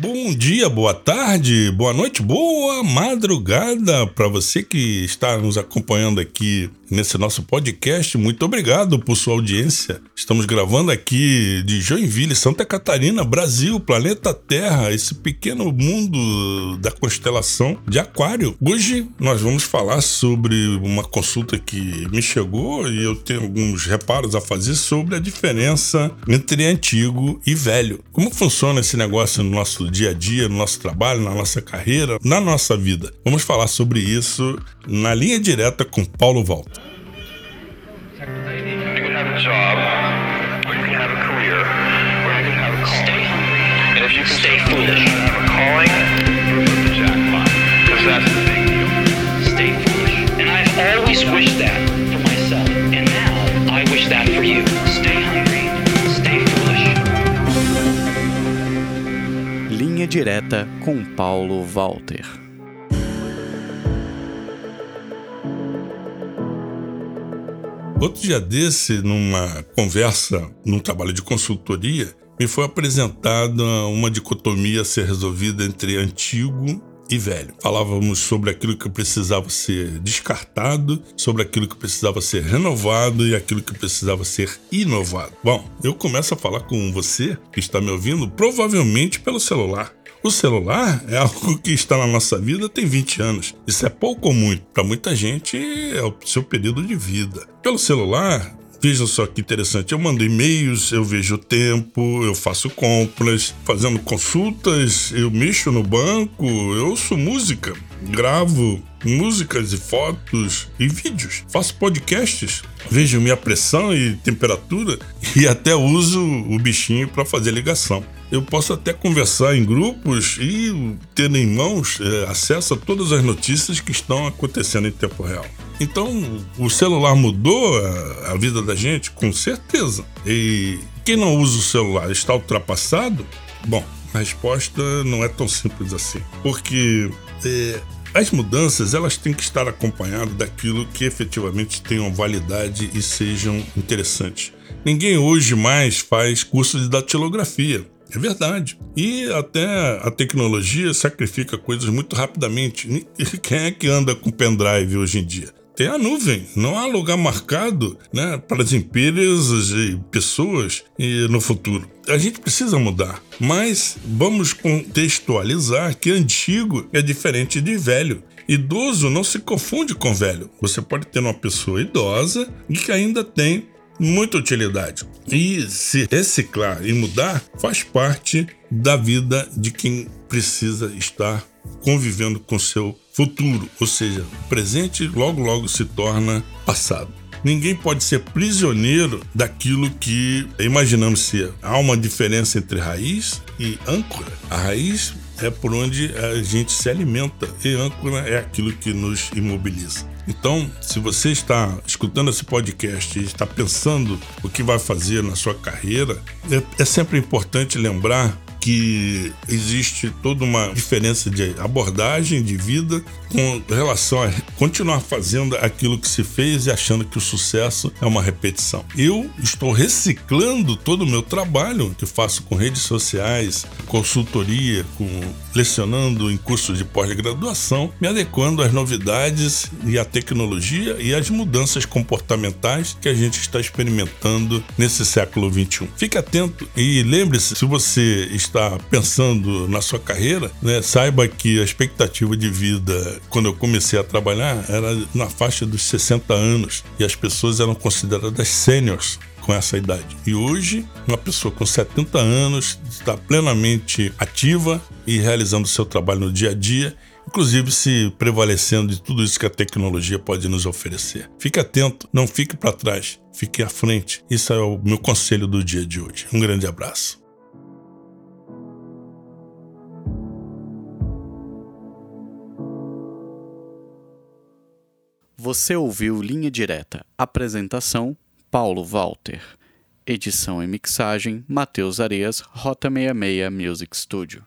Bom dia, boa tarde, boa noite, boa madrugada para você que está nos acompanhando aqui nesse nosso podcast. Muito obrigado por sua audiência. Estamos gravando aqui de Joinville, Santa Catarina, Brasil, planeta Terra, esse pequeno mundo da constelação de Aquário. Hoje nós vamos falar sobre uma consulta que me chegou e eu tenho alguns reparos a fazer sobre a diferença entre antigo e velho. Como funciona esse negócio no nosso dia a dia, no nosso trabalho, na nossa carreira, na nossa vida? Vamos falar sobre isso na linha direta com Paulo Volta. You can have a job, or you Linha Direta com Paulo Walter. Outro dia desse, numa conversa, num trabalho de consultoria, me foi apresentada uma dicotomia a ser resolvida entre antigo e velho. Falávamos sobre aquilo que precisava ser descartado, sobre aquilo que precisava ser renovado e aquilo que precisava ser inovado. Bom, eu começo a falar com você que está me ouvindo, provavelmente pelo celular. O celular é algo que está na nossa vida tem 20 anos. Isso é pouco ou muito. Para muita gente é o seu período de vida. Pelo celular, Veja só que interessante, eu mando e-mails, eu vejo o tempo, eu faço compras, fazendo consultas, eu mexo no banco, eu ouço música, gravo músicas e fotos e vídeos, faço podcasts, vejo minha pressão e temperatura e até uso o bichinho para fazer ligação. Eu posso até conversar em grupos e ter em mãos é, acesso a todas as notícias que estão acontecendo em tempo real. Então, o celular mudou a, a vida da gente, com certeza. E quem não usa o celular está ultrapassado? Bom, a resposta não é tão simples assim. Porque é, as mudanças elas têm que estar acompanhadas daquilo que efetivamente tenham validade e sejam interessantes. Ninguém hoje mais faz curso de datilografia. É verdade. E até a tecnologia sacrifica coisas muito rapidamente. Quem é que anda com pendrive hoje em dia? Tem a nuvem, não há lugar marcado né, para as empresas e pessoas e no futuro. A gente precisa mudar, mas vamos contextualizar que antigo é diferente de velho. Idoso não se confunde com velho. Você pode ter uma pessoa idosa e que ainda tem muita utilidade. E se reciclar e mudar faz parte da vida de quem precisa estar convivendo com seu futuro, ou seja, presente logo logo se torna passado. Ninguém pode ser prisioneiro daquilo que imaginamos ser. Há uma diferença entre raiz e âncora. A raiz é por onde a gente se alimenta e âncora é aquilo que nos imobiliza. Então, se você está escutando esse podcast e está pensando o que vai fazer na sua carreira, é, é sempre importante lembrar que existe toda uma diferença de abordagem de vida com relação a continuar fazendo aquilo que se fez e achando que o sucesso é uma repetição. Eu estou reciclando todo o meu trabalho que faço com redes sociais, consultoria, com lecionando em cursos de pós-graduação, me adequando às novidades e à tecnologia e às mudanças comportamentais que a gente está experimentando nesse século 21. Fique atento e lembre-se, se você está pensando na sua carreira, né, saiba que a expectativa de vida quando eu comecei a trabalhar era na faixa dos 60 anos e as pessoas eram consideradas sêniores com essa idade. E hoje, uma pessoa com 70 anos está plenamente ativa e realizando seu trabalho no dia a dia, inclusive se prevalecendo de tudo isso que a tecnologia pode nos oferecer. Fique atento, não fique para trás, fique à frente. Isso é o meu conselho do dia de hoje. Um grande abraço. Você ouviu Linha Direta. Apresentação: Paulo Walter. Edição e mixagem: Matheus Areias, Rota 66 Music Studio.